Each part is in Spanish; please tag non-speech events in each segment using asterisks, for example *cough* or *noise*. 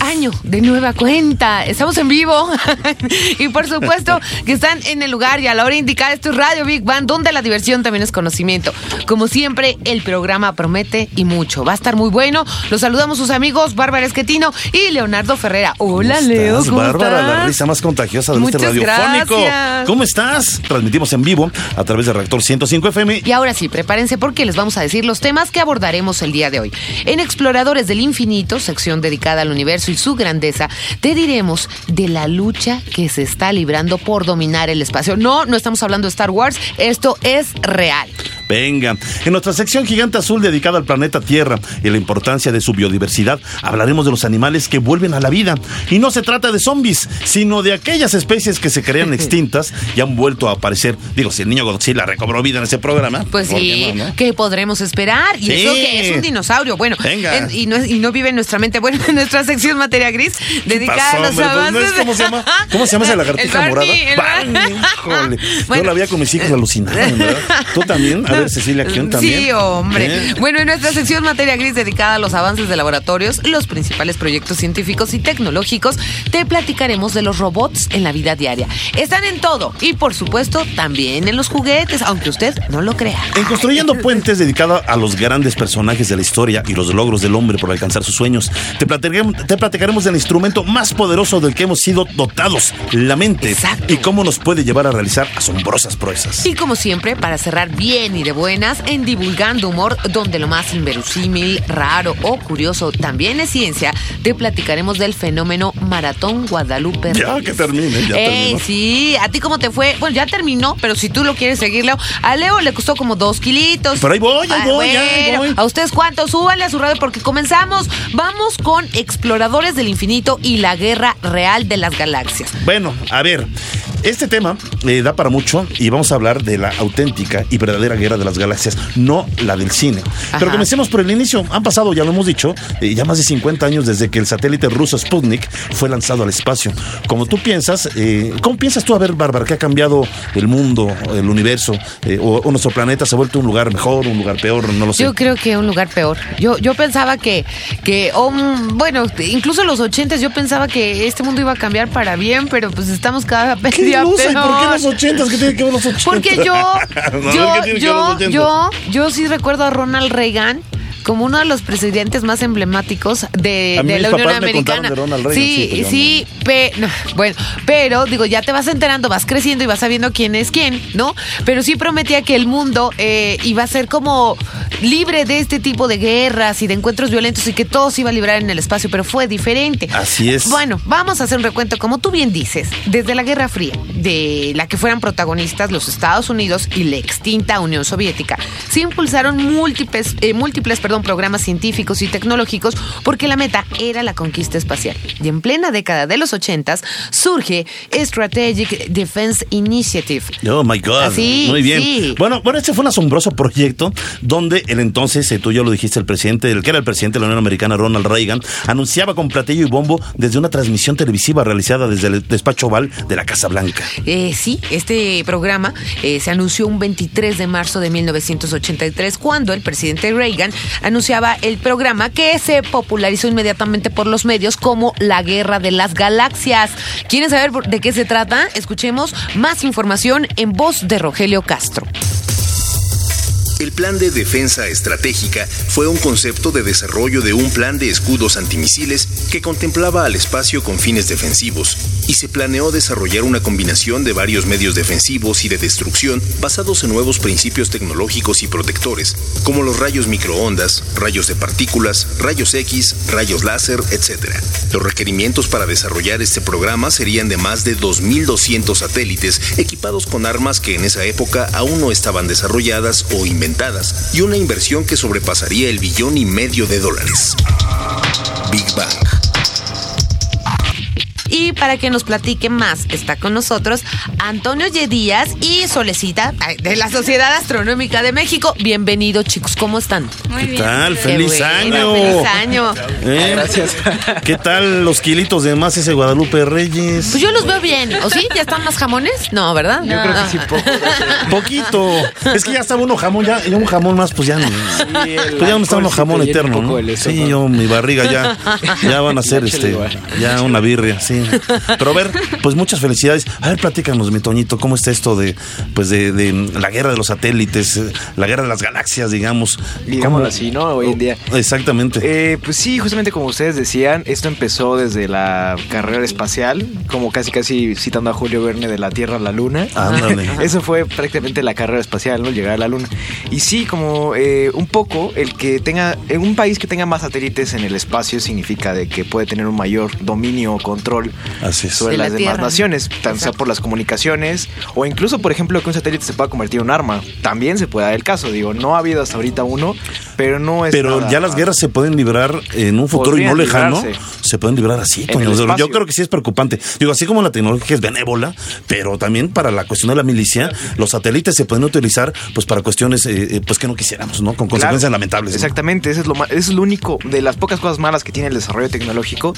año de nueva cuenta. Estamos en vivo *laughs* y por supuesto que están en el lugar y a la hora indicada. Esto es Radio Big Bang, donde la diversión también es conocimiento. Como siempre, el programa promete y mucho. Va a estar muy bueno. Los saludamos sus amigos Bárbara Esquetino y Leonardo Ferrera. Hola, ¿Cómo Leo. estás, ¿cómo Bárbara, estás? la risa más contagiosa de Muchas este radiofónico. gracias. ¿Cómo estás? Transmitimos en vivo a través de Reactor 105 FM. Y ahora sí, prepárense porque les vamos a decir los temas que abordaremos el día de hoy. En Exploradores del Infinito, sección dedicada al universo y su grandeza, te diremos de la lucha que se está librando por dominar el espacio. No, no estamos hablando de Star Wars, esto es real. Venga, en nuestra sección Gigante Azul dedicada al planeta Tierra y la importancia de su biodiversidad, hablaremos de los animales que vuelven a la vida. Y no se trata de zombies, sino de aquellas especies que se creían *laughs* extintas y han vuelto a aparecer. Digo, si el niño Godzilla recobró vida en ese programa. Pues ¿por sí, qué no, no? ¿qué podremos esperar? Y Sí. eso que es un dinosaurio. Bueno, Venga. en- y, no, y no vive en nuestra mente. Bueno, en nuestra sección materia gris, dedicada pasó, a los hombre? Pues, ¿no avances. es cómo se llama? ¿Cómo se llama esa *laughs* lagartija El el morada? Barney, híjole. Bueno. *laughs* Yo la veía con mis hijos alucinaban, ¿verdad? Tú también. Cecilia Kion también. Sí, hombre. ¿Eh? Bueno, en nuestra sección materia gris dedicada a los avances de laboratorios, los principales proyectos científicos y tecnológicos, te platicaremos de los robots en la vida diaria. Están en todo y, por supuesto, también en los juguetes, aunque usted no lo crea. En Construyendo Puentes, dedicada a los grandes personajes de la historia y los logros del hombre por alcanzar sus sueños, te platicaremos, te platicaremos del instrumento más poderoso del que hemos sido dotados, la mente, Exacto. y cómo nos puede llevar a realizar asombrosas proezas. Y como siempre, para cerrar bien y de buenas, en Divulgando Humor, donde lo más inverosímil, raro o curioso también es ciencia, te platicaremos del fenómeno Maratón Guadalupe. Ya Reyes. que termine, ya Ey, terminó. sí, ¿a ti cómo te fue? Bueno, ya terminó, pero si tú lo quieres seguir, Leo, a Leo le costó como dos kilitos. Pero ahí voy, ahí Ah, voy, ya, ahí voy. ¿A ustedes cuántos? Súbanle a su radio porque comenzamos. Vamos con Exploradores del Infinito y la Guerra Real de las Galaxias. Bueno, a ver, este tema eh, da para mucho y vamos a hablar de la auténtica y verdadera guerra de las galaxias, no la del cine. Pero comencemos por el inicio. Han pasado, ya lo hemos dicho, eh, ya más de 50 años desde que el satélite ruso Sputnik fue lanzado al espacio. Como tú piensas, eh, ¿cómo piensas tú, a ver, Bárbara, que ha cambiado el mundo, el universo, eh, o, o nuestro planeta se ha vuelto un lugar mejor, un lugar peor, no lo sé? Yo creo que un lugar peor. Yo, yo pensaba que, que oh, mm, bueno, incluso en los ochentas yo pensaba que este mundo iba a cambiar para bien, pero pues estamos cada vez ¿Qué día ilusa? ¿Y peor. ¿Por qué los ochentas? ¿Qué tiene que ver los ochentas? Porque yo, *laughs* No, yo, ¿qué tiene que ver los yo, yo, yo sí recuerdo a Ronald Reagan como uno de los presidentes más emblemáticos de, de la Unión Americana. Reagan, sí, sí, pero yo sí, pe- no, bueno, pero digo, ya te vas enterando, vas creciendo y vas sabiendo quién es quién, ¿no? Pero sí prometía que el mundo eh, iba a ser como libre de este tipo de guerras y de encuentros violentos y que todo se iba a librar en el espacio, pero fue diferente. Así es. Bueno, vamos a hacer un recuento, como tú bien dices, desde la Guerra Fría, de la que fueran protagonistas los Estados Unidos y la extinta Unión Soviética, se impulsaron múltiples, eh, múltiples perdón, programas científicos y tecnológicos porque la meta era la conquista espacial. Y en plena década de los 80 surge Strategic Defense Initiative. Oh my God. Así, Muy bien. sí. Bueno, bueno, este fue un asombroso proyecto donde el entonces, eh, tú ya lo dijiste, el presidente, el que era el presidente de la Unión Americana, Ronald Reagan, anunciaba con platillo y bombo desde una transmisión televisiva realizada desde el despacho oval de la Casa Blanca. Eh, sí, este programa eh, se anunció un 23 de marzo de 1983 cuando el presidente Reagan anunciaba el programa que se popularizó inmediatamente por los medios como la Guerra de las Galaxias. ¿Quieren saber de qué se trata? Escuchemos más información en voz de Rogelio Castro. El Plan de Defensa Estratégica fue un concepto de desarrollo de un plan de escudos antimisiles que contemplaba al espacio con fines defensivos y se planeó desarrollar una combinación de varios medios defensivos y de destrucción basados en nuevos principios tecnológicos y protectores, como los rayos microondas, rayos de partículas, rayos X, rayos láser, etc. Los requerimientos para desarrollar este programa serían de más de 2.200 satélites equipados con armas que en esa época aún no estaban desarrolladas o inventadas y una inversión que sobrepasaría el billón y medio de dólares. Big Bang. Y para que nos platique más, está con nosotros Antonio Yedías y Solecita de la Sociedad Astronómica de México. Bienvenidos, chicos, ¿cómo están? Muy ¿Qué bien. tal? Qué ¡Feliz año! ¡Feliz año! ¿Eh? Gracias. ¿Qué tal los kilitos de más ese Guadalupe Reyes? Pues yo los veo bien. ¿O sí? ¿Ya están más jamones? No, ¿verdad? Yo creo que sí, poco. Poquito. Es que ya estaba uno jamón, ya, ya un jamón más, pues ya no. Pues ya no está uno jamón eterno, ¿no? Sí, yo, mi barriga ya, ya van a *laughs* ser este, ya una birria, sí. Pero a ver, pues muchas felicidades. A ver, platícanos, mi Toñito, ¿cómo está esto de, pues de, de la guerra de los satélites, eh, la guerra de las galaxias, digamos? Digámoslo ¿Cómo- así, ¿no? Hoy en día. Exactamente. Eh, pues sí, justamente como ustedes decían, esto empezó desde la carrera espacial, como casi casi citando a Julio Verne de la Tierra a la Luna. Ándale. *laughs* Eso fue prácticamente la carrera espacial, ¿no? Llegar a la Luna. Y sí, como eh, un poco el que tenga, en un país que tenga más satélites en el espacio significa de que puede tener un mayor dominio o control Así es. sobre De la las demás Tierra. naciones, tanto sea por las comunicaciones o incluso, por ejemplo, que un satélite se pueda convertir en un arma. También se puede dar el caso, digo, no ha habido hasta ahorita uno, pero no es Pero nada ya las guerras se pueden librar en un futuro y no lejano. librarse. Se pueden librar así, Yo creo que sí es preocupante. Digo, así como la tecnología es benévola, pero también para la cuestión de la milicia, los satélites se pueden utilizar pues para cuestiones eh, eh, pues que no quisiéramos, ¿no? Con consecuencias Claro, lamentables. ¿no? Exactamente, eso es, lo, eso es lo único de las pocas cosas malas que tiene el desarrollo tecnológico,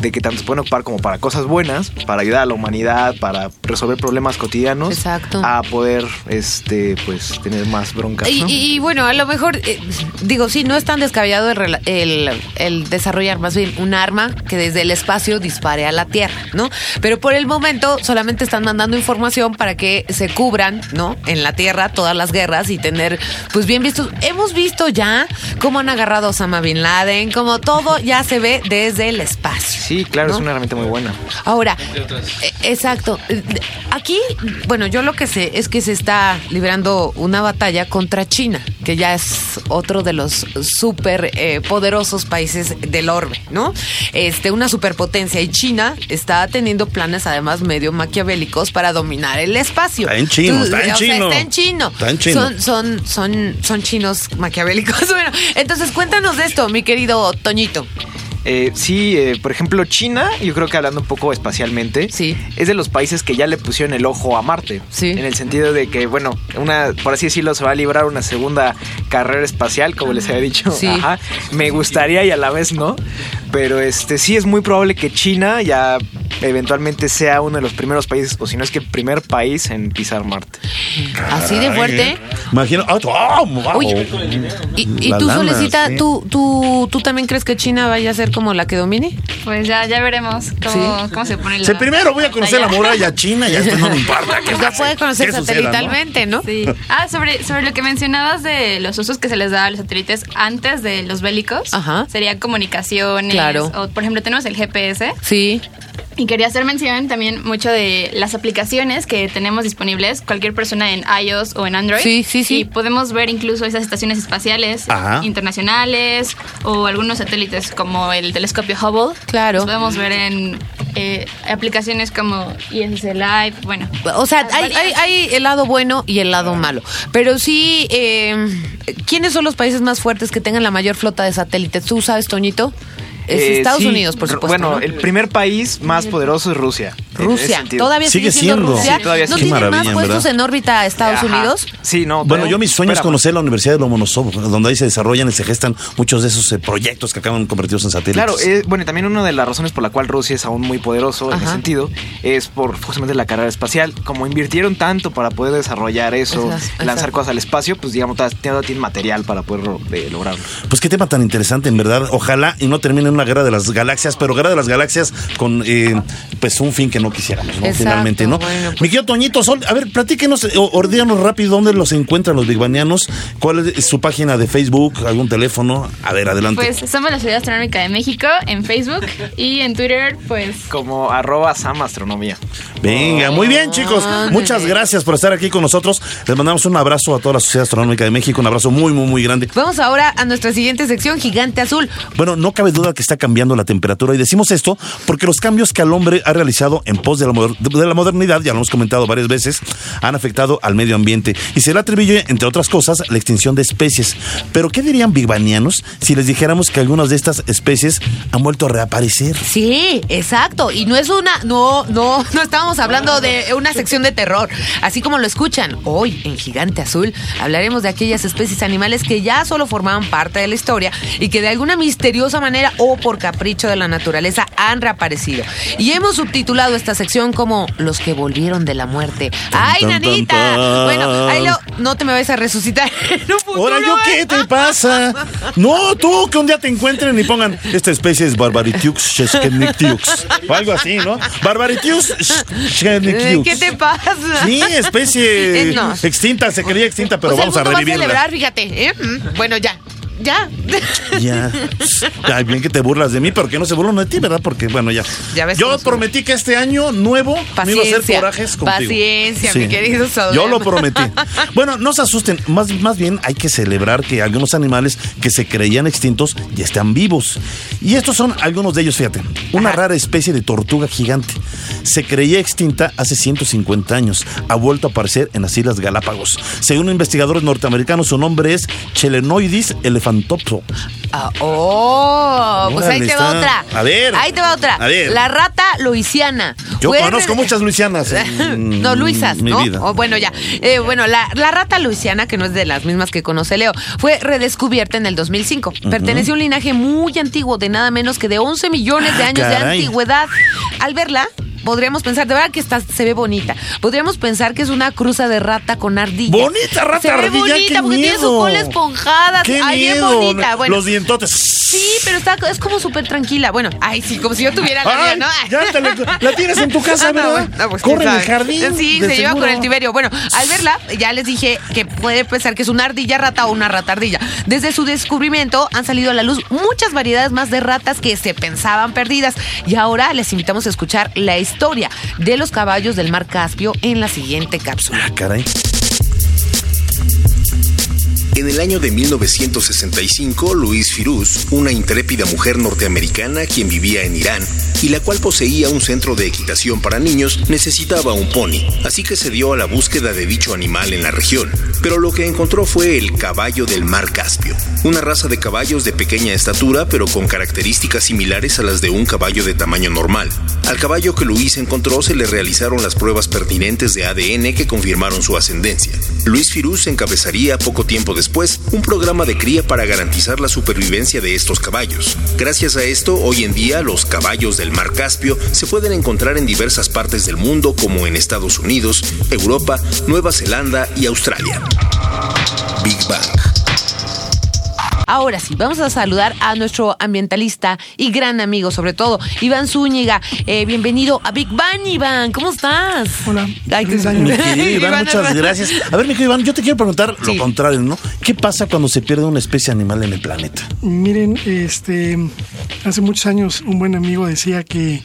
de que tanto se pueden ocupar como para cosas buenas, para ayudar a la humanidad, para resolver problemas cotidianos, Exacto. a poder, este, pues, tener más broncas. Y, ¿no? y- y bueno, a lo mejor, eh, digo, sí, no es tan descabellado el, el- el desarrollar más bien un arma que desde el espacio dispare a la Tierra, ¿no? Pero por el momento solamente están mandando información para que se cubran, ¿no? En la Tierra todas las guerras y tener, pues bien vistos. Hemos visto ya cómo han agarrado a Osama Bin Laden, como todo ya se ve desde el espacio. Sí, claro, ¿no? es una herramienta muy buena. Ahora, eh, exacto. Aquí, bueno, yo lo que sé es que se está librando una batalla contra China, que ya es otro de los súper eh, poderosos países del orbe, ¿no? Este, una superpotencia. Y China está teniendo planes, además, medio maquiavélicos para dominar el espacio. Está en chino, está en o sea, chino. está en chino. Está en chino. Son, son, son, son chinos maquiavélicos. *laughs* Bueno, entonces cuéntanos de esto, mi querido Toñito. Eh, sí, eh, por ejemplo, China, yo creo que hablando un poco espacialmente, Sí. es de los países que ya le pusieron el ojo a Marte. Sí. En el sentido de que, bueno, una, por así decirlo, se va a librar una segunda carrera espacial, como les había dicho. Sí. Ajá. Me gustaría y a la vez no. Pero este sí es muy probable que China ya eventualmente sea uno de los primeros países, o si no es que el primer país en pisar Marte. Así de fuerte. Imagino. ah, ah. Oye, ¿Y, y tú, lana, Solecita, sí. tú, tú, tú también crees que China vaya a ser como la que domine? Pues ya, ya veremos cómo, Sí. cómo se pone la Sí, primero voy a conocer la muralla china y ya no me importa. *laughs* qué pase, puede conocer suceda, ¿no? satelitalmente, ¿no? Sí. Ah, sobre, sobre lo que mencionabas de los usos que se les da a los satélites antes de los bélicos. Ajá. Sería comunicaciones. Claro. O, por ejemplo, tenemos el GPS. Sí. Y quería hacer mención también mucho de las aplicaciones que tenemos disponibles, cualquier persona en iOS o en Android. Sí, sí, sí. Y podemos ver incluso esas estaciones espaciales Ajá. internacionales o algunos satélites como el telescopio Hubble. Claro. Los podemos ver en eh, aplicaciones como ISS Live. Bueno, O sea, hay, hay el lado bueno y el lado malo. Pero sí, eh, ¿quiénes son los países más fuertes que tengan la mayor flota de satélites? ¿Tú sabes, Toñito? Es Eh, Estados sí, Unidos, por supuesto. Bueno, ¿no? el primer país más poderoso es Rusia. Rusia. Todavía sigue, Sigue siendo, siendo. Rusia. Sí, todavía ¿No tiene más puestos verdad. en órbita a Estados Ajá. Unidos? Sí, no. Bueno, pero- yo mis sueños es conocer la Universidad de Lomonosov, donde ahí se desarrollan y se gestan muchos de esos eh, proyectos que acaban convertidos en satélites. Claro, eh, bueno, y también una de las razones por la cual Rusia es aún muy poderoso en ese sentido es por justamente la carrera espacial. Como invirtieron tanto para poder desarrollar eso, Exacto. lanzar cosas al espacio, pues digamos, todavía tiene tiene material para poder eh, lograrlo. Pues qué tema tan interesante, en verdad. Ojalá y no termine en una guerra de las galaxias, pero guerra de las galaxias con eh, pues un fin que no quisiéramos, ¿no? Exacto, Finalmente, ¿no? bueno, pues- Mi querido Toñito, Sol, a ver, platíquenos, eh, ordíanos rápido dónde los encuentran los bigbanianos, cuál es su página de Facebook, algún teléfono. A ver, adelante. pues somos la Ciudad Astronómica de México en Facebook *laughs* y en Twitter, pues Como arroba Sam Astronomía. Venga, muy bien, chicos. Ándale. Muchas gracias por estar aquí con nosotros. Les mandamos un abrazo a toda la Sociedad Astronómica de México, un abrazo muy, muy, muy grande. Vamos ahora a nuestra siguiente sección, Gigante Azul. Bueno, no cabe duda que está cambiando la temperatura y decimos esto porque los cambios que al hombre ha realizado en en pos de la, de la modernidad, ya lo hemos comentado varias veces, han afectado al medio ambiente y se le atribuye, entre otras cosas, la extinción de especies. Pero, ¿qué dirían bigbanianos si les dijéramos que algunas de estas especies han vuelto a reaparecer? Sí, exacto. Y no es una, no, no, no estábamos hablando de una sección de terror. Así como lo escuchan, hoy en Gigante Azul hablaremos de aquellas especies animales que ya solo formaban parte de la historia y que de alguna misteriosa manera o por capricho de la naturaleza han reaparecido. Y hemos subtitulado esta sección como Los que volvieron de la muerte. ¡Ay, tan, nanita! tan. Bueno, ahí lo, no te me vas a resucitar. *laughs* ¿Ahora yo qué te pasa? No, tú, que un día te encuentren y pongan, esta especie es Barbaritiux Sheshkenictiux. O algo así, ¿no? Barbaritiux. ¿Qué te pasa? Sí, especie *laughs* no. extinta, se creía extinta, pero O sea, vamos el a mundo va revivirla. celebrar, fíjate. ¿eh? Mm, Bueno, ya. Ya. Ya. Ay, bien que te burlas de mí, pero que no se burlan de ti, ¿verdad? Porque, bueno, ya. Ya ves Yo prometí que este año nuevo me iba a hacer Paciencia, corajes contigo. paciencia, mi querido Sodem. Yo lo prometí. Bueno, no se asusten. Más, más bien hay que celebrar que algunos animales que se creían extintos ya están vivos. Y estos son algunos de ellos, fíjate. Una Ajá. rara especie de tortuga gigante. Se creía extinta hace 150 años. Ha vuelto a aparecer en las Islas Galápagos. Según investigadores norteamericanos, su nombre es Chelenoidis elephantopso. Ah, oh, pues ahí te va otra. A ver. Ahí te va otra. A ver. La rata luisiana. Yo conozco re- muchas luisianas. en *laughs* No, Luisas, mi ¿no? vida. O bueno, ya. Eh, bueno, la, la rata luisiana, que no es de las mismas que conoce Leo, fue redescubierta en el 2005. Pertenece a un linaje muy antiguo, de nada menos que de 11 millones de Ah, años de antigüedad. Al verla, podríamos pensar, de verdad que está, se ve bonita. Podríamos pensar que es una cruza de rata con ardilla. Bonita rata Se ve ardilla, bonita qué porque tiene su miedo. cola esponjada. ¡Qué Ay, bien miedo! bonita. Bueno, Los dientotes. Sí, pero está, es como súper tranquila. Bueno, ay, sí, como si yo tuviera la mía, Ay, ¿no? ya te la, la tienes en tu *laughs* casa, Ah, bueno, no, pues, Corre en el jardín. Sí, se lleva con el Tiberio. Bueno, al verla, ya les dije que puede pensar que es una ardilla rata o una rata ardilla. Desde su descubrimiento han salido a la luz muchas variedades más de ratas que se pensaban perdidas. Y ahora les invitamos a escuchar la historia de los caballos del mar Caspio en la siguiente cápsula. Ah. En el año de 1965, Louise Firuz, una intrépida mujer norteamericana quien vivía en Irán y la cual poseía un centro de equitación para niños, necesitaba un pony, así que se dio a la búsqueda de dicho animal en la región. Pero lo que encontró fue el caballo del mar Caspio, una raza de caballos de pequeña estatura pero con características similares a las de un caballo de tamaño normal. Al caballo que Luis encontró se le realizaron las pruebas pertinentes de ADN que confirmaron su ascendencia. Luis Firuz encabezaría poco tiempo después un programa de cría para garantizar la supervivencia de estos caballos. Gracias a esto, hoy en día los caballos del mar Caspio se pueden encontrar en diversas partes del mundo como en Estados Unidos, Europa, Nueva Zelanda y Australia. Big Bang. Ahora sí, vamos a saludar a nuestro ambientalista y gran amigo, sobre todo, Iván Zúñiga. Eh, bienvenido a Big Bang, Iván. ¿Cómo estás? Hola, Ay, qué- año. Mi querido *laughs* Iván, Iván, muchas Iván. gracias. A ver, mi querido Iván, yo te quiero preguntar Sí. lo contrario, ¿no? ¿Qué pasa cuando se pierde una especie animal en el planeta? Miren, este, hace muchos años un buen amigo decía que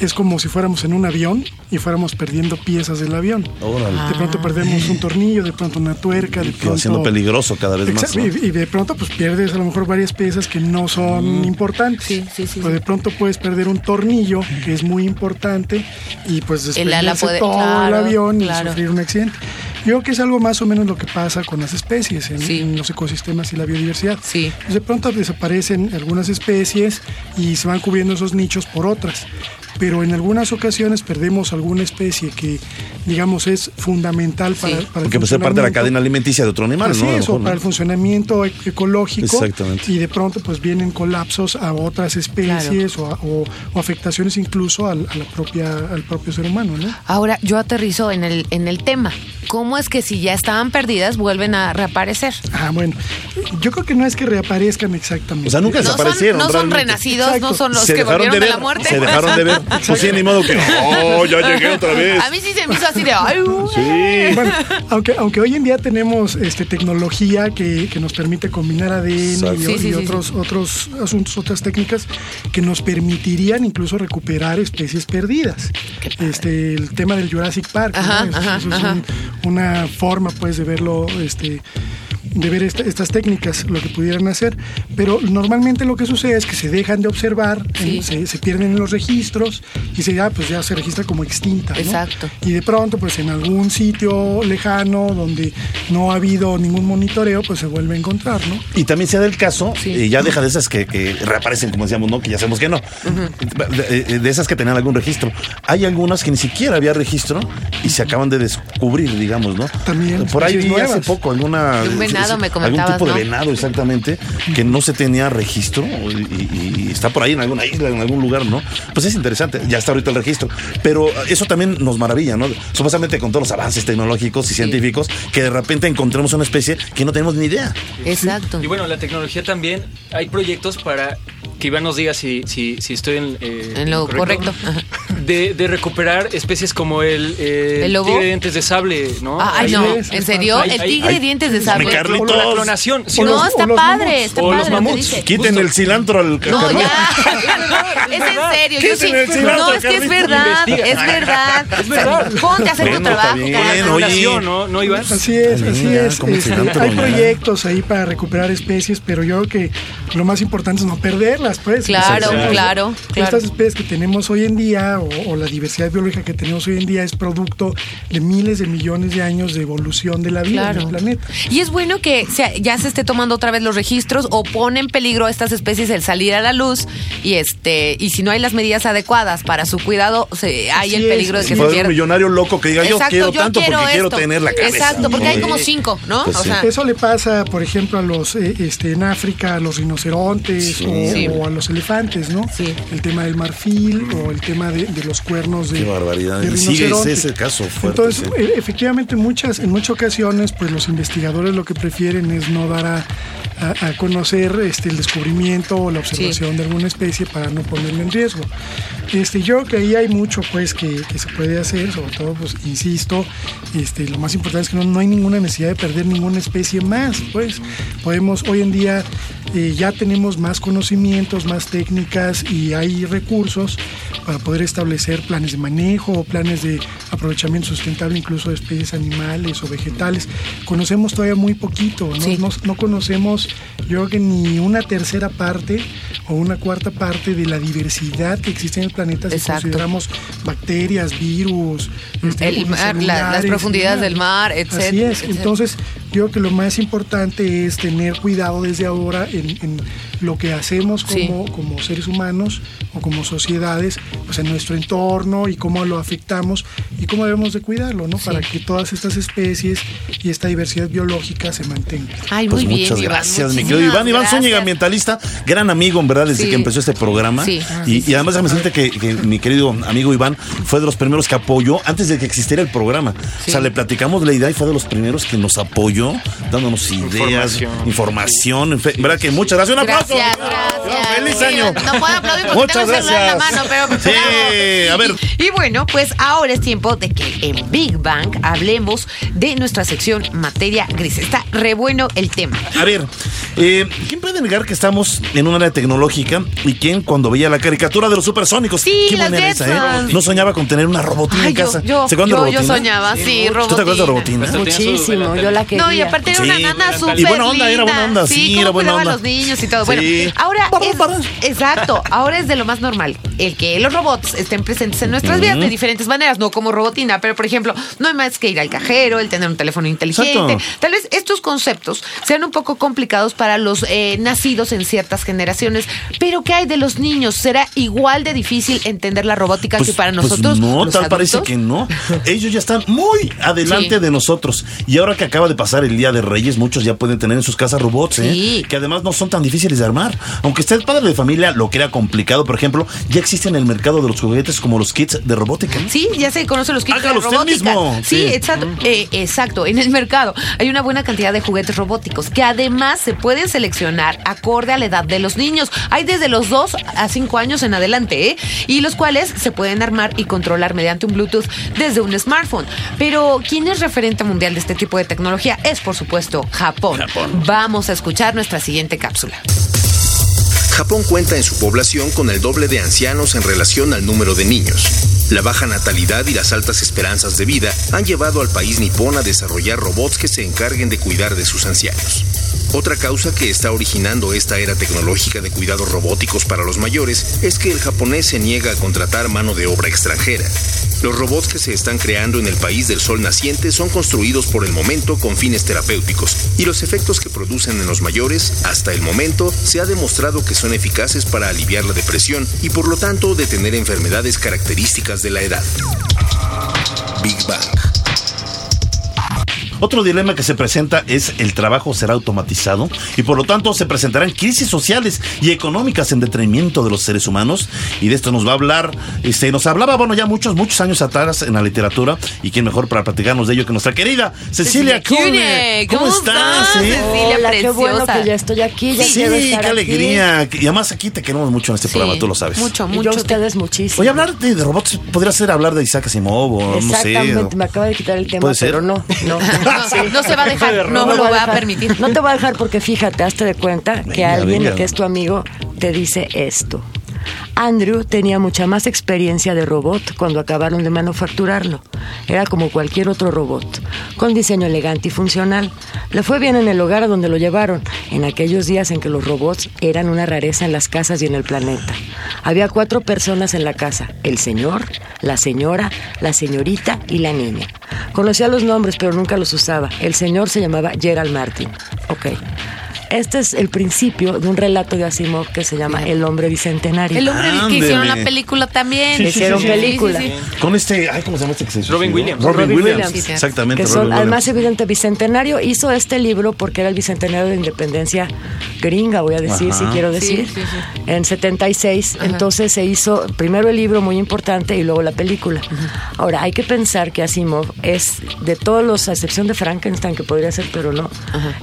es como si fuéramos en un avión y fuéramos perdiendo piezas del avión. Órale. De pronto perdemos un tornillo, de pronto una tuerca, de pronto... siendo peligroso cada vez más. Y, y de pronto pues pierdes a lo mejor varias piezas que no son importantes. Sí, sí, sí, Pues de pronto puedes perder un tornillo que es muy importante y pues El ala puede- todo el avión claro. y sufrir un accidente. Yo creo que es algo más o menos lo que pasa con las especies en, Sí. en los ecosistemas y la biodiversidad. Sí. Pues de pronto desaparecen algunas especies y se van cubriendo esos nichos por otras. Pero en algunas ocasiones perdemos alguna especie que, digamos, es fundamental para, Sí. para el Porque puede ser parte de la funcionamiento. cadena alimenticia de otro animal, Así ¿no? Es, o para el funcionamiento e- ecológico. Exactamente. Y de pronto pues vienen colapsos a otras especies o, a- o- o afectaciones incluso al, a la propia, al propio ser humano, ¿no? Ahora yo aterrizo en el, en el tema. ¿Cómo es que si ya estaban perdidas vuelven a reaparecer? Ah, bueno, yo creo que no es que reaparezcan exactamente. O sea, nunca No son, desaparecieron. no son renacidos, no son los se que volvieron de la muerte. Se dejaron de ver. Pues sí, ni modo que. ¡Oh, ya llegué otra vez! A mí sí se me hizo así de. Ay, Sí. Bueno, aunque, aunque hoy en día tenemos este, tecnología que, que nos permite combinar ADN y. Sí, sí, y sí, otros, otros asuntos, otras técnicas que nos permitirían incluso recuperar especies perdidas. Este, el tema del Jurassic Park, ¿no? Ajá, Eso- ajá, eso es ajá. un- una forma pues de verlo este, de ver esta- estas técnicas, lo que pudieran hacer, pero normalmente lo que sucede es que se dejan de observar, Sí. en- se, se pierden en los registros y se ya, pues ya se registra como extinta. ¿no? Exacto. Y de pronto, pues en algún sitio lejano donde no ha habido ningún monitoreo, pues se vuelve a encontrar, ¿no? Y también se da el caso, y ya deja de esas que, que reaparecen, como decíamos, ¿no? Que ya sabemos que no. de, de- de esas que tenían algún registro. Hay algunas que ni siquiera había registro y se acaban de descubrir, digamos, ¿no? También Por ahí vi hace poco alguna. Venado me Algún tipo ¿no? de venado, exactamente, que no se tenía registro y, y- y está por ahí en alguna isla, en algún lugar, ¿no? Pues es interesante, ya está ahorita el registro. Pero eso también nos maravilla, ¿no? Supuestamente con todos los avances tecnológicos y científicos, que de repente encontremos una especie que no tenemos ni idea. Exacto. Y bueno, la tecnología también, hay proyectos para que Iván nos diga si, si, si estoy en, eh, En lo correcto. *laughs* De, de recuperar especies como el, eh, ¿El lobo? tigre de dientes de sable, ¿no? Ah, ay, no, es, ¿en serio? Ay, El tigre ay. de dientes de sable. Carlitos. O la clonación. sí, No, los- está padre, está O padre. los mamuts. Quiten Justo. el cilantro al No, Carlos. ya. *laughs* Es en serio. Yo sí. Quiten el cilantro, No, es que es verdad. Es verdad. *laughs* Es verdad. Ponte a hacer tu trabajo, bien, ¿no? ¿No, Iván? Así es, así es. Este, hay proyectos ahí para recuperar especies, pero yo creo que lo más importante es no perderlas, pues. Claro, O sea, claro, claro. Estas especies que tenemos hoy en día, o, o la diversidad biológica que tenemos hoy en día, es producto de miles de millones de años de evolución de la vida en Claro. el planeta. Y es bueno que se- ya se esté tomando otra vez los registros o pone en peligro a estas especies el salir a la luz y este y si no hay las medidas adecuadas para su cuidado, se- hay Así el es. peligro de Si que se fuera un pierda. millonario loco que diga yo Exacto, quiero yo tanto quiero porque quiero esto. tener la cabeza. Exacto, porque hay como cinco, ¿no? Pues o sí. sea, Eso le pasa, por ejemplo, a los eh, este, en África, a los rinocerontes o, Sí. O a los elefantes, ¿no? Sí. El tema del marfil o el tema de, de los cuernos de, Qué barbaridad. de Y sigue rinoceronte. ese caso fuerte, Entonces, sí. e- efectivamente, muchas, en muchas ocasiones, pues los investigadores lo que prefieren es no dar a, a- a conocer este, el descubrimiento o la observación de alguna especie para no ponerle en riesgo. Este, yo creo que ahí hay mucho pues que, que se puede hacer, sobre todo, pues, insisto, este, lo más importante es que no, no hay ninguna necesidad de perder ninguna especie más, pues podemos hoy en día eh, ya tenemos más conocimientos, más técnicas y hay recursos para poder establecer planes de manejo o planes de aprovechamiento sustentable incluso de especies animales o vegetales. Conocemos todavía muy poquito, ¿no? Sí. No- no conocemos yo creo que ni una tercera parte o una cuarta parte de la diversidad que existe en el planeta si Exacto. consideramos bacterias, virus, este, el mar, la- las profundidades del mar, etcétera, Así es. etcétera. Entonces, yo creo que lo más importante es tener cuidado desde ahora en, en lo que hacemos Como, como seres humanos o como sociedades, pues en nuestro entorno y cómo lo afectamos y cómo debemos de cuidarlo, ¿no? Para que todas estas especies y esta diversidad biológica se mantenga. Ay, Pues muy bien, muchas Iván, gracias, mi querido Iván. Iván gracias. Zúñiga, ambientalista, gran amigo, en verdad, desde Sí. que empezó este programa. Sí. Y, y además, déjame decirte que, que mi querido amigo Iván fue de los primeros que apoyó antes de que existiera el programa. O sea, le platicamos la idea y fue de los primeros que nos apoyó, dándonos ideas, información. Información. en fe- ¿Verdad que muchas gracias? Un aplauso. Gracias, Iván, gracias. ¡Feliz año! No puedo aplaudir porque Muchas tengo en la gracias. mano, pero Sí, bravo. a ver. Y, y bueno, pues ahora es tiempo de que en Big Bang hablemos de nuestra sección materia gris. Está re bueno el tema. A ver, eh, ¿quién puede negar que estamos en un área tecnológica y quién cuando veía la caricatura de los supersónicos? Sí, ¿Qué las buena era esa, eh? No soñaba con tener una robotina Ay, en yo, casa. yo, ¿Se acuerdan de yo, yo robotina? soñaba, sí, ¿Tú te acuerdas de robotina. robotina? Su Muchísimo, yo la quería. No, y aparte era una Sí, nana y súper buena onda, era buena onda, sí, cómo era buena onda. a los niños y todo. Bueno, Sí. ahora Para, es, para. exacto, ahora es de lo más normal el que los robots estén presentes en nuestras vidas de diferentes maneras, no como robotina, pero por ejemplo, no hay más que ir al cajero, el tener un teléfono inteligente. Exacto. Tal vez estos conceptos sean un poco complicados para los eh, nacidos en ciertas generaciones, pero ¿qué hay de los niños? ¿Será igual de difícil entender la robótica que para pues nosotros? no, los tal parece que no. Ellos ya están muy adelante Sí. de nosotros. Y ahora que acaba de pasar el Día de Reyes, muchos ya pueden tener en sus casas robots, ¿eh? Sí. Que además no son tan difíciles de armar. Aunque usted, padre de familia, lo crea complicado, por ejemplo, ya existe en el mercado de los juguetes como los kits de robótica. Sí, ya se conocen los kits de robótica. mismo. Sí, Sí. exacto. eh, exacto. En el mercado hay una buena cantidad de juguetes robóticos que además se pueden seleccionar acorde a la edad de los niños. Hay desde los 2 a 5 años en adelante, ¿eh? Y los cuales se pueden armar y controlar mediante un Bluetooth desde un smartphone. Pero, ¿quién es referente mundial de este tipo de tecnología? Es, por supuesto, Japón. Japón. Vamos a escuchar nuestra siguiente cápsula. Japón cuenta en su población con el doble de ancianos en relación al número de niños. La baja natalidad y las altas esperanzas de vida han llevado al país nipón a desarrollar robots que se encarguen de cuidar de sus ancianos. Otra causa que está originando esta era tecnológica de cuidados robóticos para los mayores es que el japonés se niega a contratar mano de obra extranjera. Los robots que se están creando en el país del sol naciente son construidos por el momento con fines terapéuticos y los efectos que producen en los mayores, hasta el momento, se ha demostrado que son eficaces para aliviar la depresión y por lo tanto detener enfermedades características de la edad. Big Bang. Otro dilema que se presenta es el trabajo será automatizado y por lo tanto se presentarán crisis sociales y económicas en detrimento de los seres humanos y de esto nos va a hablar, este, nos hablaba, bueno, ya muchos, muchos años atrás en la literatura y quién mejor para platicarnos de ello que nuestra querida Cecilia, Cecilia Cune. ¿Cómo, ¿Cómo estás? eh? Cecilia? Hola, qué bueno que ya estoy aquí. Ya Sí, qué aquí. alegría. Y además aquí te queremos mucho en este programa, tú lo sabes. Mucho, Y yo mucho. a ustedes muchísimo. Oye, hablar de, de robots podría ser hablar de Isaac Asimov o no sé. Exactamente, me acaba de quitar el tema, ¿Puede ser? pero no, no. *laughs* No, no se va a dejar, no, lo va a dejar. permitir. No te voy a dejar porque fíjate, hazte de cuenta que alguien venga. que es tu amigo te dice esto. Andrew tenía mucha más experiencia de robot cuando acabaron de manufacturarlo. Era como cualquier otro robot, con diseño elegante y funcional. Le fue bien en el hogar a donde lo llevaron, en aquellos días en que los robots eran una rareza en las casas y en el planeta. Había cuatro personas en la casa, el señor, la señora, la señorita y la niña. Conocía los nombres, pero nunca los usaba. El señor se llamaba Gerald Martin. Ok. Este es el principio de un relato de Asimov que se llama El hombre bicentenario. El hombre que hicieron la película también. Sí, sí, Hicieron sí, sí. película. Sí, sí, sí. Con este, ay, ¿cómo se llama este que se Robin? Williams. Robin, Robin Williams. Williams. Exactamente. que Robin son, además, Williams. evidente, bicentenario hizo este libro porque era el bicentenario de independencia gringa, voy a decir, Ajá. si quiero decir, Sí, sí, sí. en 76. Entonces se hizo primero el libro muy importante y luego la película. Ahora, hay que pensar que Asimov es de todos los, a excepción de Frankenstein, que podría ser, pero no,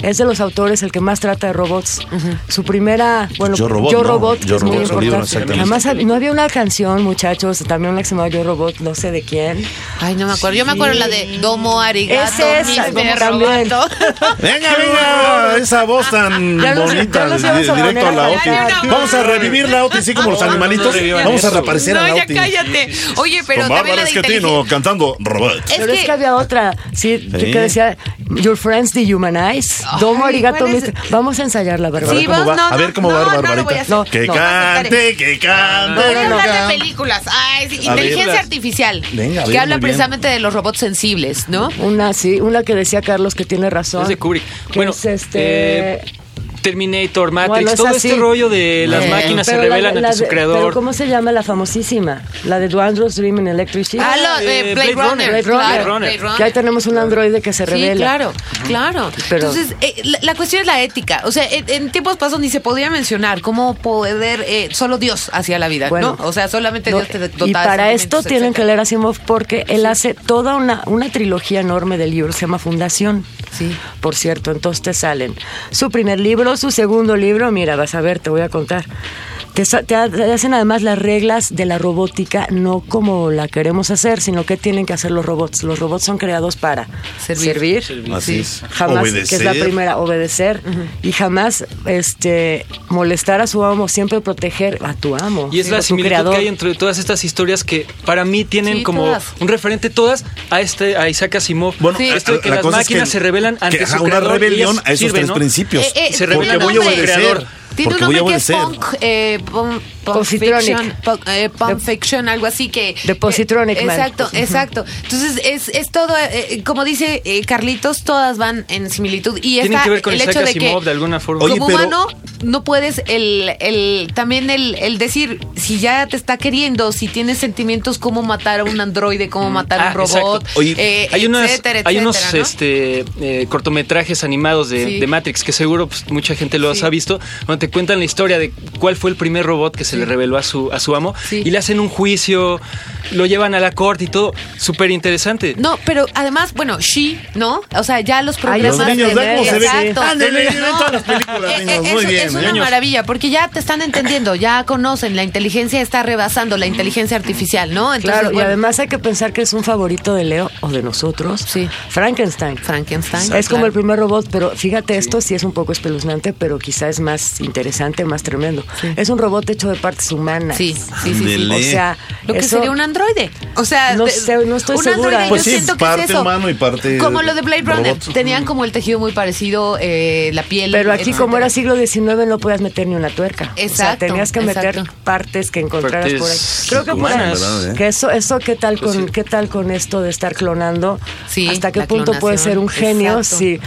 es de los autores el que más trata de robots. Su primera, bueno, Yo, Robot, Yo ¿no? Robot, que Yo, es muy Robot, libro, importante. exactamente. Además, no había una canción, muchachos, también una que se llamaba Yo Robot, no sé de quién. Ay, no me acuerdo. Yo me acuerdo la de Domo Arigato, Es esa, también. Roboto. *laughs* Venga, venga, esa voz tan Ya nos- bonita, ya nos di- íbamos a directo a la OTI. Vamos a revivir la OTI, así como los animalitos. revivan Vamos a reaparecer a No, la ya OTI. cállate. Oye, pero Con también Bárbara la de cantando Robot. Es Pero es que- que había otra, sí, Sí. que decía Your friends dehumanize. Domo arigato. Mr. Vamos a ensayarla, ¿verdad? A ver Sí, cómo vos, va. no, A ver no, cómo va, no, Barbarita. No, Que no. cante, que cante. Voy a no, hablar no. de películas. Ay, sí, inteligencia ver. artificial. Venga, a que ver, habla bien. precisamente de los robots sensibles, ¿no? Una, sí, una que decía Carlos que tiene razón. Es de Kubrick. Bueno, es este... eh, Terminator, Matrix, Bueno, es todo así. este rollo de las máquinas se pero la- revelan la ante su creador. Pero ¿cómo se llama la famosísima? La de Duandro's Dream in Electric Sheep. Ah, lo de eh, Blade, Blade Runner. Runner. claro, Blade Runner. Blade Runner. Que ahí tenemos un androide que se Sí, revela. claro, claro. Pero- Entonces, eh, la, la cuestión es la ética. O sea, en, en tiempos pasados ni se podía mencionar cómo poder, eh, solo Dios hacia la vida, Bueno, ¿no? O sea, solamente No, Dios te dotaba y para esto tienen que leer Asimov porque él hace toda una, una trilogía enorme de libros, se llama Fundación. Sí. Por cierto, entonces te salen su primer libro, su segundo libro, mira, vas a ver, te voy a contar. Te, te ha- te hacen además las reglas de la robótica, no como la queremos hacer, sino que tienen que hacer los robots. Los robots son creados para Servir. servir, Así es. jamás, que es la Obedecer. primera, obedecer, y jamás este molestar a su amo, siempre proteger a tu amo. Y es la similitud creador. que hay entre todas estas historias que para mí tienen Sí, como todas. un referente todas a este a Isaac Asimov. Bueno, Sí. esto de que la las cosa es máquinas que- se revelan ante que, su una creador rebelión a esos tres ¿no? principios. Eh, eh, porque voy a obedecer. Tiene porque un nombre que es punk, eh, punk, punk fiction, punk, eh, punk fiction, algo así que... De Positronic, eh. Exacto, exacto. Entonces, es, es todo, eh, como dice eh, Carlitos, todas van en similitud. Y Tienen está que ver con el Isaac hecho de que de alguna forma. Oye, como pero- humano no puedes el, el también el, el decir si ya te está queriendo, si tienes sentimientos, cómo matar a un androide, cómo matar a Ah, un robot, exacto. Oye, eh, hay unas, etcétera, hay unos este, eh, cortometrajes animados de, Sí. de Matrix que seguro pues, mucha gente los Sí. ha visto, donde te cuentan la historia de cuál fue el primer robot que se le reveló a su, a su amo Sí. y le hacen un juicio, lo llevan a la corte y todo, súper interesante. No, pero además, bueno, She, ¿no? O sea, ya los Ay, Los niños, de- ¿ven cómo se ve? Exacto. Ándale, No, todas las películas, eh, niños, eh, muy es- bien, Es una niños. maravilla, porque ya te están entendiendo, ya conocen, la inteligencia está rebasando la inteligencia artificial, ¿no? Entonces, Claro, y además hay que pensar que es un favorito de Leo o de nosotros. Sí. Frankenstein. Frankenstein. Es como el primer robot, pero fíjate, esto sí es un poco espeluznante, pero quizá es más interesante, más tremendo. Es un robot hecho de partes humanas. Sí, sí, sí, sí. O sea, Lo que eso- sería un androide. O sea, No sé, no estoy un segura. androide, Pues yo sí, siento que es eso. humano y parte Como lo de Blade Runner. robot. Tenían como el tejido muy parecido, eh, la piel. Pero aquí, etcétera. como era siglo XIX, no podías meter ni una tuerca. o sea, Exacto, tenías que meter exacto. partes que encontraras Partes por ahí. Creo que por ahí. humanas. ¿Verdad, eh? Que eso, eso ¿qué tal Pues con sí. qué tal con esto de estar clonando? Sí, ¿Hasta qué punto puede ser un clonación. genio Exacto. si,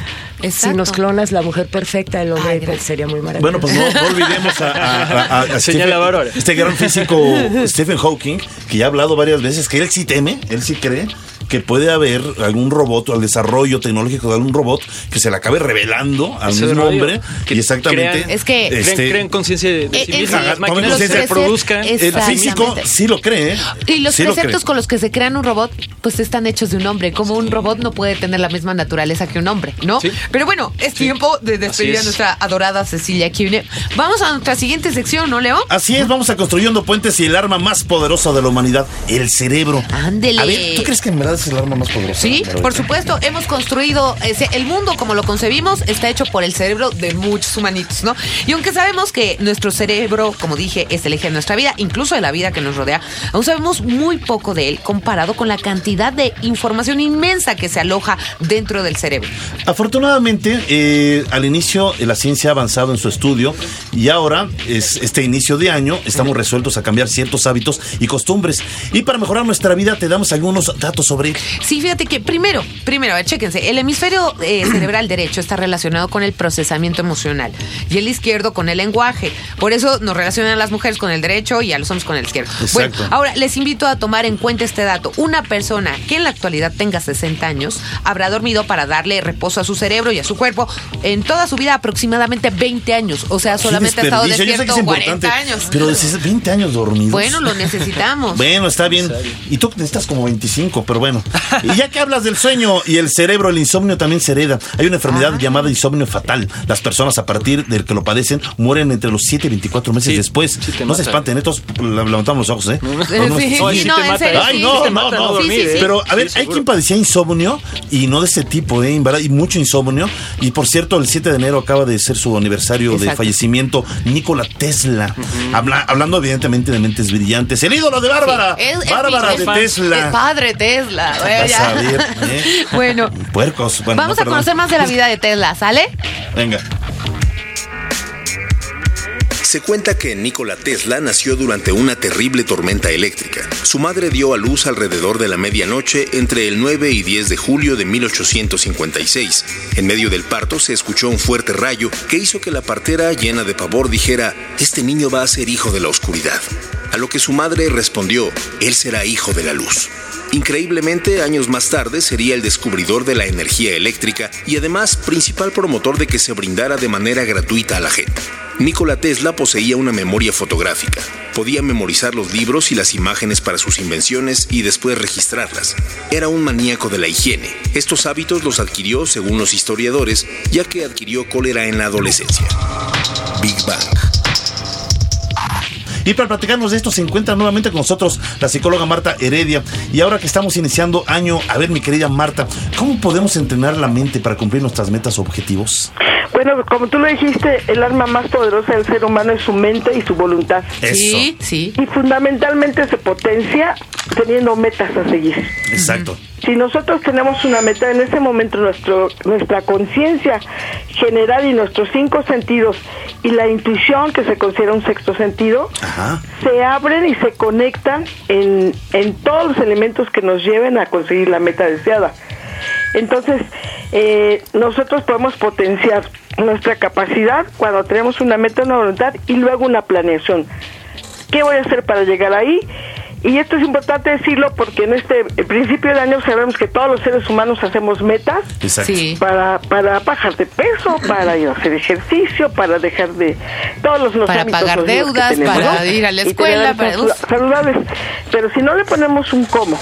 si nos clonas la mujer perfecta, el hombre Ay, pues, sería muy maravilloso. Bueno, pues no, no olvidemos a, a- a- a *laughs* Señala Stephen- Bárbara. este gran físico *laughs* Stephen Hawking, que ya ha hablado varias veces que él sí teme, él sí cree que puede haber algún robot o el desarrollo tecnológico de algún robot que se le acabe revelando al Ese mismo hombre que y exactamente crean- Es que- este, crean conciencia de, de Eh, sí eh, Las máquinas se reproduzcan. preceptos- el físico sí lo cree ¿eh? Y los Sí preceptos con los que se crean un robot, pues están hechos de un hombre. Como un robot no puede tener la misma naturaleza que un hombre, ¿no? Sí. Pero bueno, es tiempo de despedir a es. nuestra adorada Cecilia Kivne. Vamos a nuestra siguiente sección, ¿no, Leo? Así es, vamos a construyendo puentes y el arma más poderosa de la humanidad, el cerebro. Ándele. A ver, ¿tú crees que en verdad es el arma más poderosa? Sí, por supuesto, hemos construido ese, el mundo como lo concebimos está hecho por el cerebro de muchos humanitos, ¿no? Y aunque sabemos que nuestro cerebro, como dije, es el eje de nuestra vida, incluso de la vida que nos rodea, aún sabemos muy poco de él comparado con la cantidad de información inmensa que se aloja dentro del cerebro. Afortunadamente, eh, al inicio eh, la ciencia ha avanzado en su estudio y ahora, es, este inicio de año, estamos resueltos a cambiar ciertos hábitos y costumbres. Y para mejorar nuestra vida te damos algunos datos sobre. Sí, fíjate que primero, primero, a ver, chéquense, el hemisferio eh, *clears throat* cerebral derecho está relacionado con el procesamiento emocional y el izquierdo con el lenguaje. Por eso nos relacionan a las mujeres con el derecho y a los hombres con el izquierdo. Exacto. Bueno, ahora les invito a tomar en cuenta este dato. Una persona que en la actualidad tenga 60 años habrá dormido para darle reposo a su cerebro y a su cuerpo en toda su vida aproximadamente 20 años. O sea, solamente ha estado despierto es 40 importante, años. Pero de 20 años dormidos. Bueno, lo necesitamos. *laughs* Bueno, está bien. Y tú necesitas como 25, pero bueno. Y ya que hablas del sueño y el cerebro, el insomnio también se hereda. Hay una enfermedad Ah. llamada insomnio fatal. Las personas a partir del que lo padecen mueren entre los 7 y 24 meses Sí, después. sí no se espanten, estos levantamos los ojos, ¿eh? Sí, no, sí, No, sí, sí no, te en mata, serio. Ay, sí, no, no, no. Sí, sí, sí. Pero, a ver, Sí, hay quien padecía insomnio y no de ese tipo, ¿eh? Y mucho insomnio. Y por cierto, el 7 de enero acaba de ser su aniversario de fallecimiento, Nikola Tesla. Habla- hablando, evidentemente, de mentes brillantes. El ídolo de Bárbara. Sí, es- Bárbara de es Tesla. El padre Tesla. A ver, ¿eh? *laughs* Bueno, Puercos. Bueno, vamos no, a conocer más de la vida de Tesla, ¿sale? Venga. Se cuenta que Nikola Tesla nació durante una terrible tormenta eléctrica. Su madre dio a luz alrededor de la medianoche entre el 9 y 10 de julio de 1856. En medio del parto se escuchó un fuerte rayo que hizo que la partera, llena de pavor, dijera, este niño va a ser hijo de la oscuridad. A lo que su madre respondió, él será hijo de la luz. Increíblemente, años más tarde sería el descubridor de la energía eléctrica y además principal promotor de que se brindara de manera gratuita a la gente. Nikola Tesla poseía una memoria fotográfica. Podía memorizar los libros y las imágenes para sus invenciones y después registrarlas. Era un maníaco de la higiene. Estos hábitos los adquirió, según los historiadores, ya que adquirió cólera en la adolescencia. Big Bang. Y para platicarnos de esto se encuentra nuevamente con nosotros la psicóloga Marta Heredia. Y ahora que estamos iniciando año, a ver mi querida Marta, ¿cómo podemos entrenar la mente para cumplir nuestras metas o objetivos? Bueno, como tú lo dijiste, el arma más poderosa del ser humano es su mente y su voluntad. Sí, sí. Y fundamentalmente se potencia teniendo metas a seguir. Exacto. Si nosotros tenemos una meta, en ese momento nuestro, nuestra conciencia general y nuestros cinco sentidos y la intuición, que se considera un sexto sentido, Ajá. se abren y se conectan en, en todos los elementos que nos lleven a conseguir la meta deseada. Entonces, eh, nosotros podemos potenciar nuestra capacidad cuando tenemos una meta, una voluntad y luego una planeación. ¿Qué voy a hacer para llegar ahí? Y esto es importante decirlo porque en este principio del año sabemos que todos los seres humanos hacemos metas. Sí. para, para bajar de peso, para ir a hacer ejercicio, para dejar de todos los, los Para pagar deudas, tenemos, para ¿no? ir a la escuela, para- saludables. Pero si no le ponemos un cómo,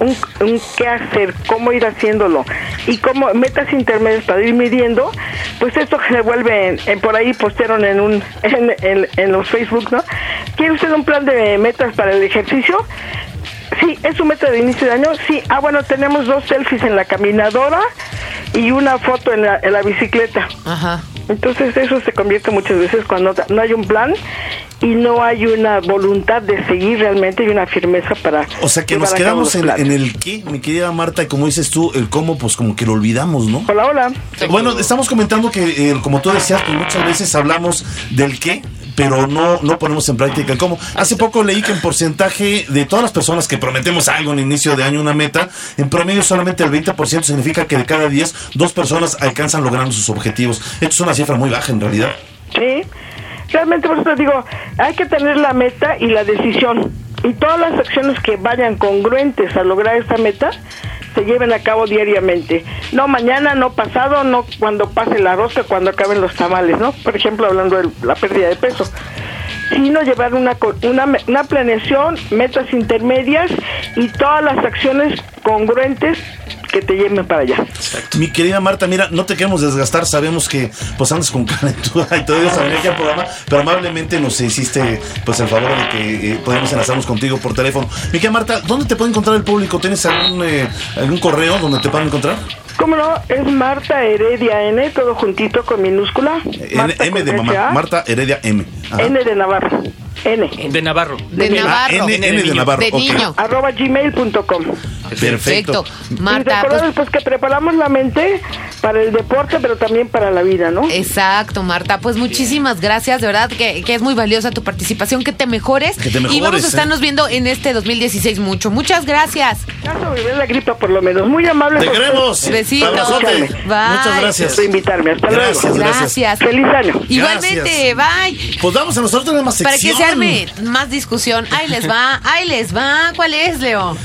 un, un qué hacer, cómo ir haciéndolo y cómo metas intermedias para ir midiendo, pues esto se vuelve, en- en- por ahí postearon en un *laughs* en, en- en los Facebook, ¿no? ¿Quiere usted un plan de metas para el ejercicio? Sí, es su meta de inicio de año. Sí, ah, bueno, tenemos dos selfies en la caminadora y una foto en la, en la bicicleta. Ajá. Entonces eso se convierte muchas veces cuando no hay un plan y no hay una voluntad de seguir realmente y una firmeza para. O sea que nos quedamos en el qué, mi querida Marta, y como dices tú, el cómo, pues como que lo olvidamos, ¿no? Hola, hola. Bueno, estamos comentando que, eh, como tú decías, pues muchas veces hablamos del qué, pero no, no ponemos en práctica el cómo. Hace poco leí que en porcentaje de todas las personas que prometemos algo en inicio de año, una meta, en promedio solamente el 20% significa que de cada 10, dos personas alcanzan logrando sus objetivos. Esto es una cifra muy baja en realidad. Sí, realmente por eso digo, hay que tener la meta y la decisión. Y todas las acciones que vayan congruentes a lograr esta meta se lleven a cabo diariamente. No mañana, no pasado, no cuando pase la rosca, cuando acaben los tamales, ¿no? Por ejemplo, hablando de la pérdida de peso. Sino llevar una, una, una planeación, metas intermedias y todas las acciones congruentes que te lleven para allá. Mi querida Marta, mira, no te queremos desgastar, sabemos que pues andas con *laughs* calentura y todavía venir aquí al programa, pero amablemente nos hiciste pues el favor de que eh, podamos enlazarnos contigo por teléfono. Mi querida Marta, ¿dónde te puede encontrar el público? ¿Tienes algún, eh, algún correo donde te puedan encontrar? ¿Cómo no? Es Marta Heredia N, todo juntito con minúscula. N- Marta M de mamá, Marta Heredia M. Ajá. N de Navarro. N. De Navarro. De niño. Navarro. Ah, N, N de Navarro. De ok. niño. Arroba gmail.com. Perfecto. Y Marta, recordar pues, pues, que preparamos la mente para el deporte, pero también para la vida, ¿no? Exacto, Marta. Pues muchísimas gracias, de verdad que, que es muy valiosa tu participación, que te mejores. Que te y vamos mejores, a ¿eh? estarnos viendo en este 2016 mucho. Muchas gracias. Ya la gripa por lo menos. Muy amable. Te por queremos. Besitos. Bye. Muchas gracias. Por invitarme. Hasta Gracias, luego. gracias. Feliz año. Igualmente, bye. Pues vamos a nosotros tenemos más Para que sección. Más discusión. Ahí les va, ahí les va. ¿Cuál es, Leo?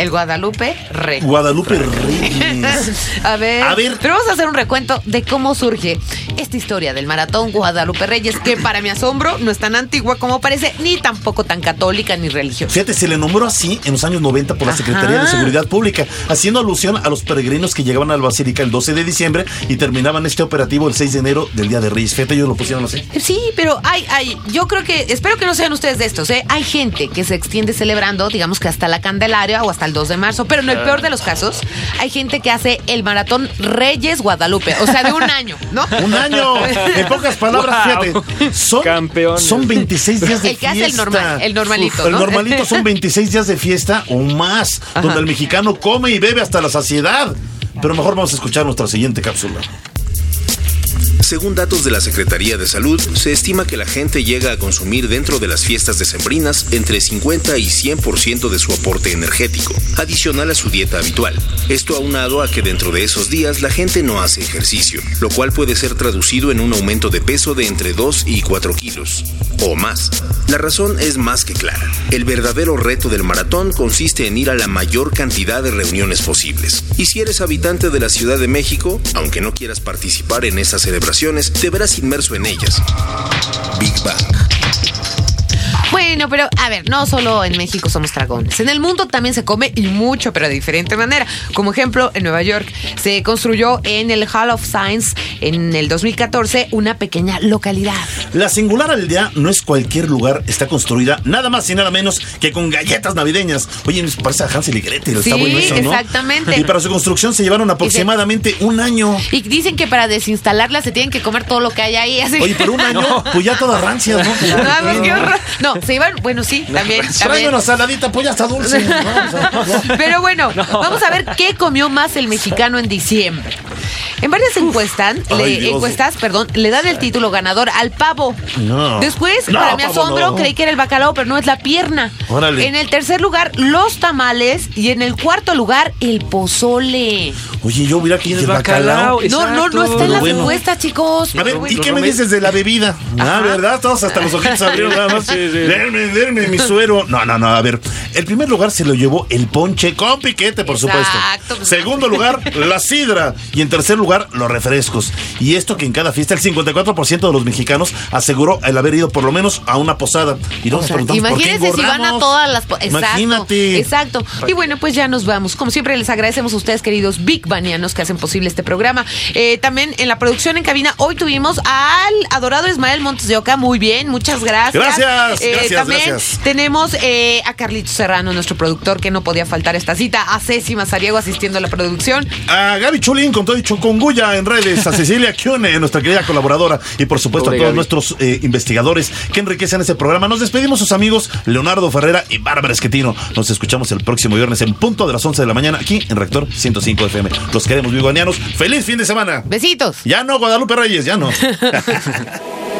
El Guadalupe Rey. Guadalupe Reyes. *laughs* a ver, A ver. pero vamos a hacer un recuento de cómo surge esta historia del maratón Guadalupe Reyes, que para mi asombro no es tan antigua como parece, ni tampoco tan católica ni religiosa. Fíjate, se le nombró así en los años 90 por la Secretaría de. Seguridad Pública, haciendo alusión a los peregrinos que llegaban a la Basílica el 12 de diciembre y terminaban este operativo el 6 de enero del Día de Reyes. Fíjate, ellos lo pusieron así. Sí, pero hay, hay, yo creo que, espero que no sean ustedes de estos, ¿eh? Hay gente que se extiende celebrando, digamos que hasta la Candelaria o hasta el 2 de marzo, pero en el peor de los casos, hay gente que hace el maratón Reyes Guadalupe, o sea, de un año, ¿no? *laughs* Un año. En pocas palabras, Wow. fíjate. Son, Campeones. son 26 días de El que fiesta. hace el normal, el normalito, El ¿no? normalito son 26 días de fiesta o más, donde el mexicano come y bebe hasta la saciedad. Pero mejor vamos a escuchar nuestra siguiente cápsula. Según datos de la Secretaría de Salud, se estima que la gente llega a consumir dentro de las fiestas decembrinas entre 50 y 100% de su aporte energético, adicional a su dieta habitual. Esto aunado a que dentro de esos días la gente no hace ejercicio, lo cual puede ser traducido en un aumento de peso de entre 2 y 4 kilos, o más. La razón es más que clara. El verdadero reto del maratón consiste en ir a la mayor cantidad de reuniones posibles. Y si eres habitante de la Ciudad de México, aunque no quieras participar en estas celebraciones, te verás inmerso en ellas. Big Bang. Bueno, pero a ver, no solo en México somos dragones. En el mundo también se come y mucho, pero de diferente manera. Como ejemplo, en Nueva York se construyó en el Hall of Science en el 2014 una pequeña localidad. La singular aldea no es cualquier lugar, está construida nada más y nada menos que con galletas navideñas. Oye, nos parece a Hansel y Gretel, está Sí, bueno eso, ¿no? exactamente. Y para su construcción se llevaron aproximadamente un año. Y dicen que para desinstalarla se tienen que comer todo lo que hay ahí. Así. Oye, pero un año, *laughs* pues ya todas rancias, ¿no? No, pues, qué horror. No, se iban, bueno, sí, también. Tráeme también. una saladita, pues ya está dulce. *laughs* ¿no? O sea, no. Pero bueno, vamos a ver qué comió más el mexicano en diciembre. En varias encuestas, le, encuestas, perdón, le dan el título ganador al pavo. No. Después, No, para mi asombro, no. creí que era el bacalao, pero no es la pierna. Órale. En el tercer lugar, los tamales. Y en el cuarto lugar, el pozole. Oye, yo mira aquí el, El bacalao. bacalao. No, no, no está en las bueno. encuestas, chicos. A ver, ¿y qué me dices de la bebida? Ah, ¿verdad? Todos hasta los ojitos abrieron nada más. Sí, sí. Denme, denme mi *laughs* suero. No, no, no, a ver. El primer lugar se lo llevó el ponche con piquete, por Exacto, supuesto. pues. Segundo lugar, la sidra. Y en tercer lugar, los refrescos. Y esto que en cada fiesta el 54% de los mexicanos aseguró el haber ido por lo menos a una posada. Y nos preguntamos por qué Imagínense si van a engordamos. todas las... po- Exacto, Imagínate. Exacto. Y bueno, pues ya nos vamos. Como siempre, les agradecemos a ustedes, queridos Big Banianos, que hacen posible este programa. Eh, también en la producción en cabina, hoy tuvimos al adorado Ismael Montes de Oca. Muy bien, muchas gracias. Gracias, Eh, gracias, También gracias. tenemos eh, a Carlitos Serrano, nuestro productor, que no podía faltar esta cita. A Ceci Mazariego asistiendo a la producción. A Gaby Chulín con todo y con Anguya en redes, a Cecilia Kione, nuestra querida colaboradora, y por supuesto Pobre a todos Gaby. nuestros eh, investigadores que enriquecen ese programa. Nos despedimos sus amigos Leonardo Ferrera y Bárbara Esquetino. Nos escuchamos el próximo viernes en punto de las 11 de la mañana aquí en Reactor 105 FM. Los queremos vigoanianos. ¡Feliz fin de semana! Besitos. Ya no, Guadalupe Reyes, ya no. *laughs*